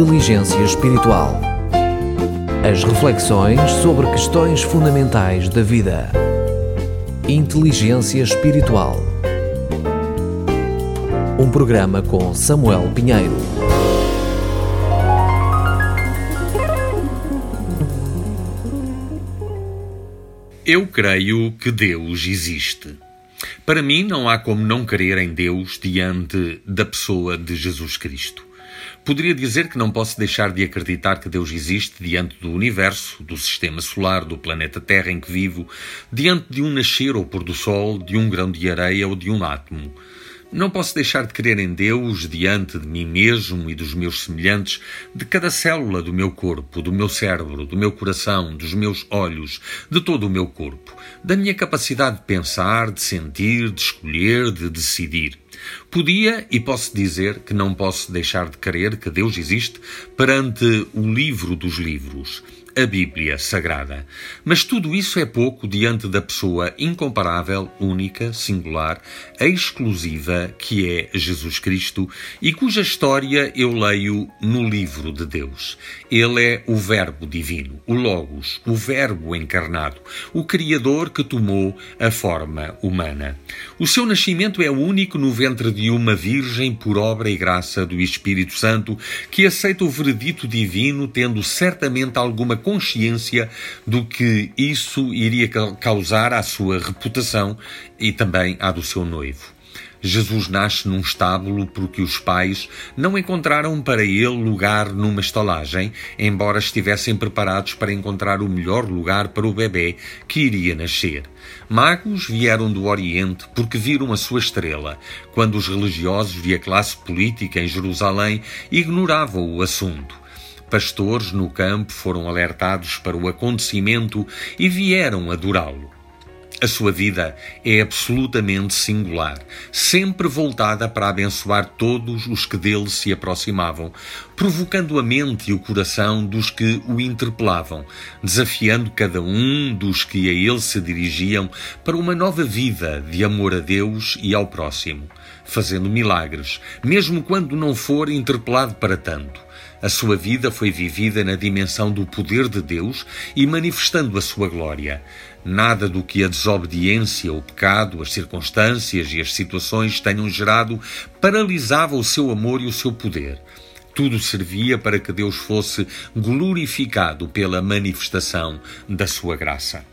Inteligência Espiritual. As reflexões sobre questões fundamentais da vida. Inteligência Espiritual. Um programa com Samuel Pinheiro. Eu creio que Deus existe. Para mim, não há como não crer em Deus diante da pessoa de Jesus Cristo. Poderia dizer que não posso deixar de acreditar que Deus existe diante do universo, do sistema solar, do planeta Terra em que vivo, diante de um nascer ou pôr do sol, de um grão de areia ou de um átomo. Não posso deixar de crer em Deus diante de mim mesmo e dos meus semelhantes, de cada célula do meu corpo, do meu cérebro, do meu coração, dos meus olhos, de todo o meu corpo, da minha capacidade de pensar, de sentir, de escolher, de decidir. Podia e posso dizer que não posso deixar de crer que Deus existe perante o livro dos livros a Bíblia Sagrada. Mas tudo isso é pouco diante da pessoa incomparável, única, singular, exclusiva que é Jesus Cristo e cuja história eu leio no livro de Deus. Ele é o Verbo divino, o Logos, o Verbo encarnado, o Criador que tomou a forma humana. O seu nascimento é único no ventre de uma Virgem por obra e graça do Espírito Santo que aceita o veredito divino, tendo certamente alguma consciência do que isso iria causar à sua reputação e também à do seu noivo. Jesus nasce num estábulo porque os pais não encontraram para ele lugar numa estalagem, embora estivessem preparados para encontrar o melhor lugar para o bebê que iria nascer. Magos vieram do Oriente porque viram a sua estrela, quando os religiosos e a classe política em Jerusalém ignoravam o assunto. Pastores no campo foram alertados para o acontecimento e vieram adorá-lo. A sua vida é absolutamente singular, sempre voltada para abençoar todos os que dele se aproximavam, provocando a mente e o coração dos que o interpelavam, desafiando cada um dos que a ele se dirigiam para uma nova vida de amor a Deus e ao próximo, fazendo milagres, mesmo quando não for interpelado para tanto. A sua vida foi vivida na dimensão do poder de Deus e manifestando a sua glória. Nada do que a desobediência, o pecado, as circunstâncias e as situações tenham gerado paralisava o seu amor e o seu poder. Tudo servia para que Deus fosse glorificado pela manifestação da sua graça.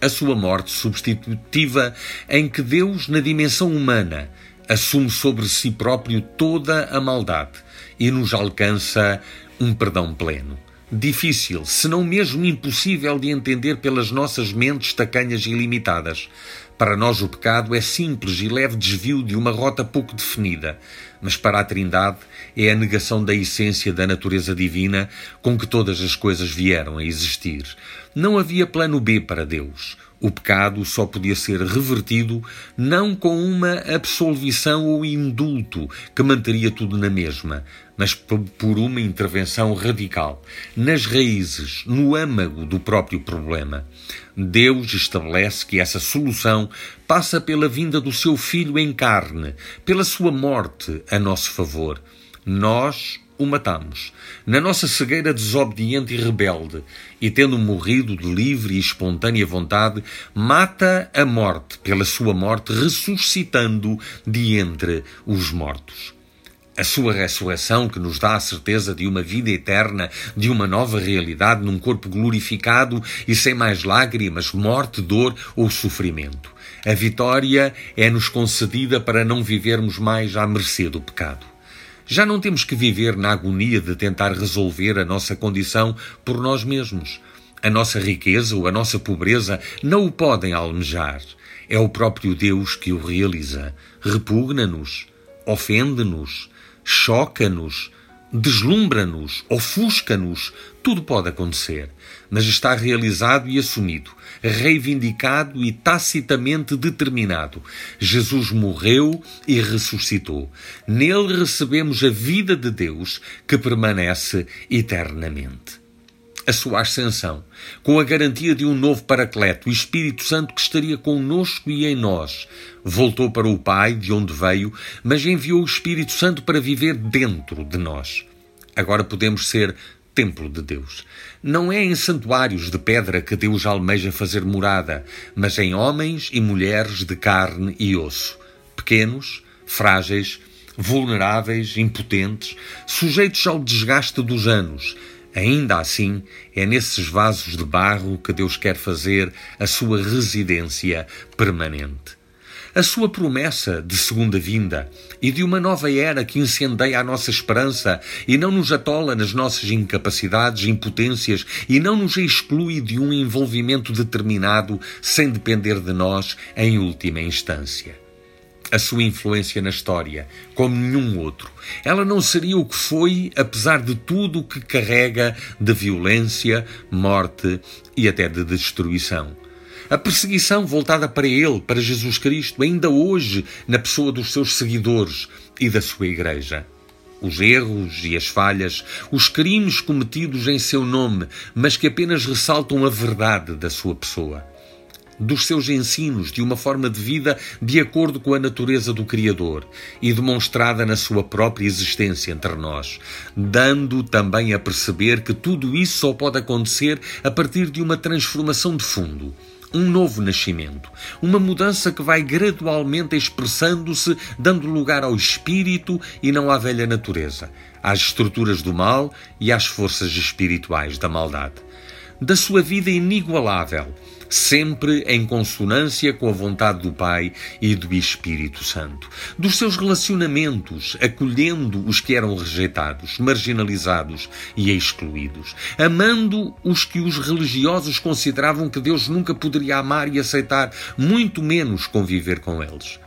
A sua morte substitutiva, em que Deus, na dimensão humana, assume sobre si próprio toda a maldade e nos alcança um perdão pleno. Difícil, se não mesmo impossível de entender pelas nossas mentes tacanhas e limitadas. Para nós o pecado é simples e leve desvio de uma rota pouco definida, mas para a Trindade é a negação da essência da natureza divina com que todas as coisas vieram a existir. Não havia plano B para Deus. O pecado só podia ser revertido não com uma absolvição ou indulto que manteria tudo na mesma, mas por uma intervenção radical, nas raízes, no âmago do próprio problema. Deus estabelece que essa solução passa pela vinda do seu Filho em carne, pela sua morte a nosso favor. Nós, o matamos, na nossa cegueira desobediente e rebelde, e tendo morrido de livre e espontânea vontade, mata a morte pela sua morte, ressuscitando de entre os mortos. A sua ressurreição, que nos dá a certeza de uma vida eterna, de uma nova realidade num corpo glorificado e sem mais lágrimas, morte, dor ou sofrimento. A vitória é-nos concedida para não vivermos mais à mercê do pecado. Já não temos que viver na agonia de tentar resolver a nossa condição por nós mesmos. A nossa riqueza ou a nossa pobreza não o podem almejar. É o próprio Deus que o realiza. Repugna-nos, ofende-nos, choca-nos, deslumbra-nos, ofusca-nos, tudo pode acontecer, mas está realizado e assumido, reivindicado e tacitamente determinado. Jesus morreu e ressuscitou. Nele recebemos a vida de Deus que permanece eternamente a sua ascensão, com a garantia de um novo Paracleto, o Espírito Santo que estaria conosco e em nós. Voltou para o Pai, de onde veio, mas enviou o Espírito Santo para viver dentro de nós. Agora podemos ser templo de Deus. Não é em santuários de pedra que Deus almeja fazer morada, mas em homens e mulheres de carne e osso, pequenos, frágeis, vulneráveis, impotentes, sujeitos ao desgaste dos anos. Ainda assim, é nesses vasos de barro que Deus quer fazer a sua residência permanente. A sua promessa de segunda vinda e de uma nova era que incendeia a nossa esperança e não nos atola nas nossas incapacidades, impotências e não nos exclui de um envolvimento determinado sem depender de nós em última instância a sua influência na história, como nenhum outro. Ela não seria o que foi, apesar de tudo o que carrega de violência, morte e até de destruição. A perseguição voltada para ele, para Jesus Cristo, ainda hoje na pessoa dos seus seguidores e da sua Igreja. Os erros e as falhas, os crimes cometidos em seu nome, mas que apenas ressaltam a verdade da sua pessoa dos seus ensinos de uma forma de vida de acordo com a natureza do Criador e demonstrada na sua própria existência entre nós, dando também a perceber que tudo isso só pode acontecer a partir de uma transformação de fundo um novo nascimento, uma mudança que vai gradualmente expressando-se, dando lugar ao espírito e não à velha natureza, às estruturas do mal e às forças espirituais da maldade. Da sua vida inigualável, sempre em consonância com a vontade do Pai e do Espírito Santo. Dos seus relacionamentos, acolhendo os que eram rejeitados, marginalizados e excluídos, amando os que os religiosos consideravam que Deus nunca poderia amar e aceitar, muito menos conviver com eles.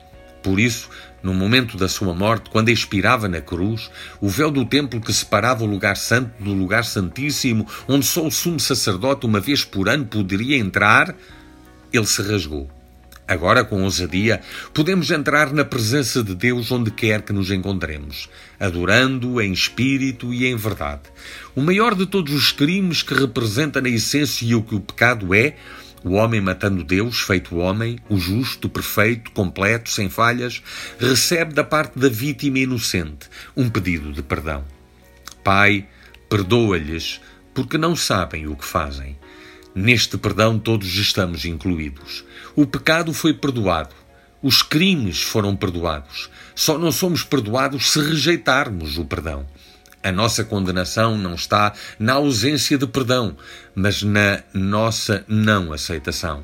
Por isso, no momento da sua morte, quando expirava na cruz, o véu do templo que separava o lugar santo do lugar santíssimo, onde só o sumo sacerdote uma vez por ano poderia entrar, ele se rasgou. Agora, com ousadia, podemos entrar na presença de Deus onde quer que nos encontremos, adorando-o em espírito e em verdade. O maior de todos os crimes que representa na essência o que o pecado é, o homem matando Deus, feito homem, o justo, perfeito, completo, sem falhas, recebe da parte da vítima inocente um pedido de perdão. Pai, perdoa-lhes, porque não sabem o que fazem. Neste perdão todos estamos incluídos. O pecado foi perdoado. Os crimes foram perdoados. Só não somos perdoados se rejeitarmos o perdão. A nossa condenação não está na ausência de perdão, mas na nossa não aceitação.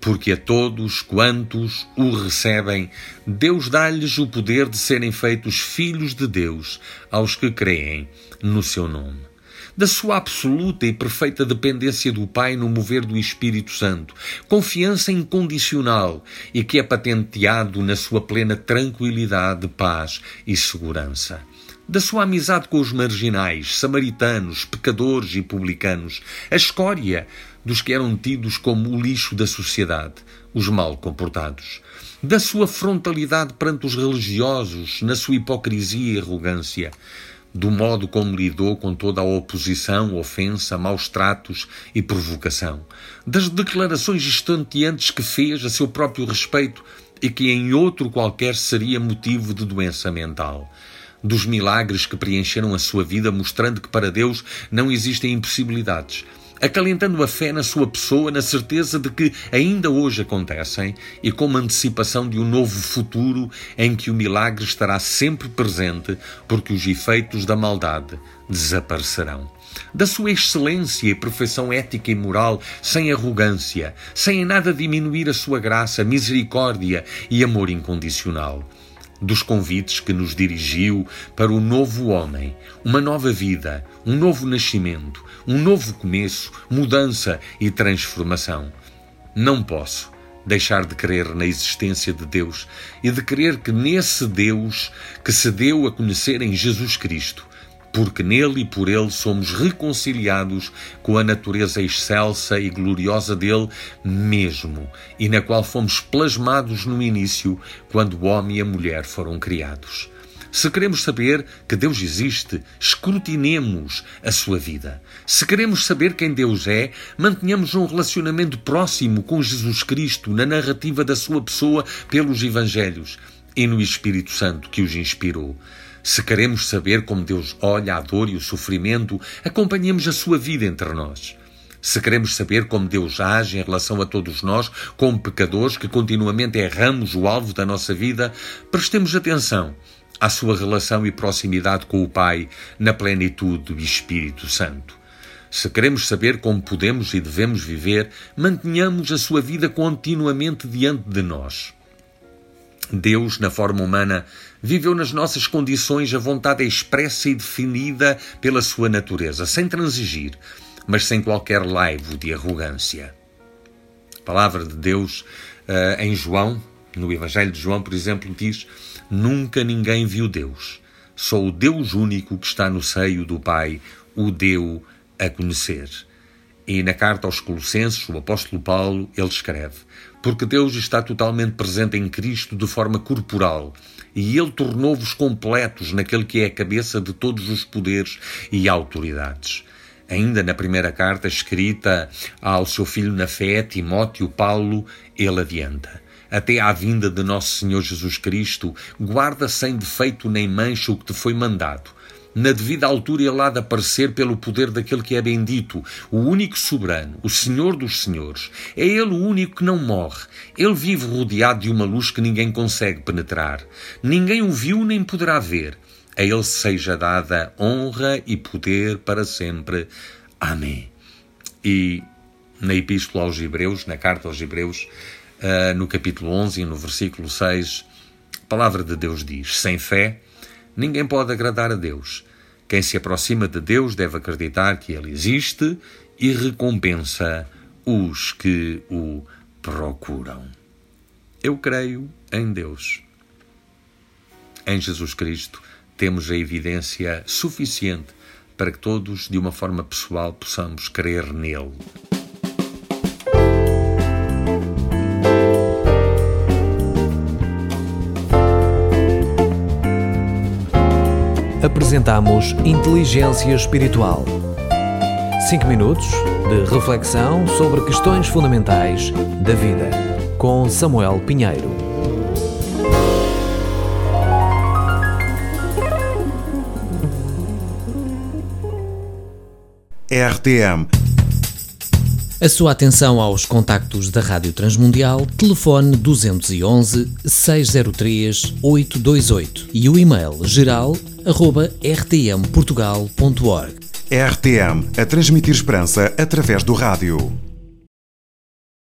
Porque a todos quantos o recebem, Deus dá-lhes o poder de serem feitos filhos de Deus aos que creem no seu nome da sua absoluta e perfeita dependência do Pai no mover do Espírito Santo, confiança incondicional e que é patenteado na sua plena tranquilidade, paz e segurança da sua amizade com os marginais, samaritanos, pecadores e publicanos, a escória dos que eram tidos como o lixo da sociedade, os mal comportados, da sua frontalidade perante os religiosos, na sua hipocrisia e arrogância, do modo como lidou com toda a oposição, ofensa, maus tratos e provocação, das declarações estonteantes que fez a seu próprio respeito e que em outro qualquer seria motivo de doença mental dos milagres que preencheram a sua vida, mostrando que para Deus não existem impossibilidades, acalentando a fé na sua pessoa, na certeza de que ainda hoje acontecem e como antecipação de um novo futuro em que o milagre estará sempre presente, porque os efeitos da maldade desaparecerão. Da sua excelência e perfeição ética e moral, sem arrogância, sem em nada diminuir a sua graça, misericórdia e amor incondicional dos convites que nos dirigiu para o novo homem, uma nova vida, um novo nascimento, um novo começo, mudança e transformação. Não posso deixar de crer na existência de Deus e de crer que nesse Deus que se deu a conhecer em Jesus Cristo porque nele e por ele somos reconciliados com a natureza excelsa e gloriosa dele mesmo, e na qual fomos plasmados no início, quando o homem e a mulher foram criados. Se queremos saber que Deus existe, escrutinemos a sua vida. Se queremos saber quem Deus é, mantenhamos um relacionamento próximo com Jesus Cristo na narrativa da sua pessoa pelos Evangelhos e no Espírito Santo que os inspirou. Se queremos saber como Deus olha a dor e o sofrimento, acompanhemos a sua vida entre nós. Se queremos saber como Deus age em relação a todos nós, como pecadores que continuamente erramos o alvo da nossa vida, prestemos atenção à sua relação e proximidade com o Pai na plenitude do Espírito Santo. Se queremos saber como podemos e devemos viver, mantenhamos a sua vida continuamente diante de nós. Deus, na forma humana, viveu nas nossas condições a vontade expressa e definida pela sua natureza, sem transigir, mas sem qualquer laivo de arrogância. A palavra de Deus eh, em João, no Evangelho de João, por exemplo, diz: Nunca ninguém viu Deus. Só o Deus único que está no seio do Pai o deu a conhecer. E na carta aos Colossenses, o apóstolo Paulo, ele escreve: Porque Deus está totalmente presente em Cristo de forma corporal, e ele tornou-vos completos naquele que é a cabeça de todos os poderes e autoridades. Ainda na primeira carta escrita ao seu filho na fé, Timóteo, Paulo, ele adianta: até à vinda de nosso Senhor Jesus Cristo, guarda sem defeito nem mancha o que te foi mandado na devida altura ele há de aparecer pelo poder daquele que é bendito, o único soberano, o Senhor dos Senhores. É ele o único que não morre. Ele vive rodeado de uma luz que ninguém consegue penetrar. Ninguém o viu nem poderá ver. A ele seja dada honra e poder para sempre. Amém. E na Epístola aos Hebreus, na carta aos Hebreus, uh, no capítulo 11 e no versículo 6, a palavra de Deus diz: Sem fé Ninguém pode agradar a Deus. Quem se aproxima de Deus deve acreditar que Ele existe e recompensa os que o procuram. Eu creio em Deus. Em Jesus Cristo temos a evidência suficiente para que todos, de uma forma pessoal, possamos crer nele. Apresentamos Inteligência Espiritual. 5 minutos de reflexão sobre questões fundamentais da vida, com Samuel Pinheiro. RTM a sua atenção aos contactos da Rádio Transmundial, telefone 211 603 828 e o e-mail geral rtmportugal.org. RTM, a transmitir esperança através do rádio.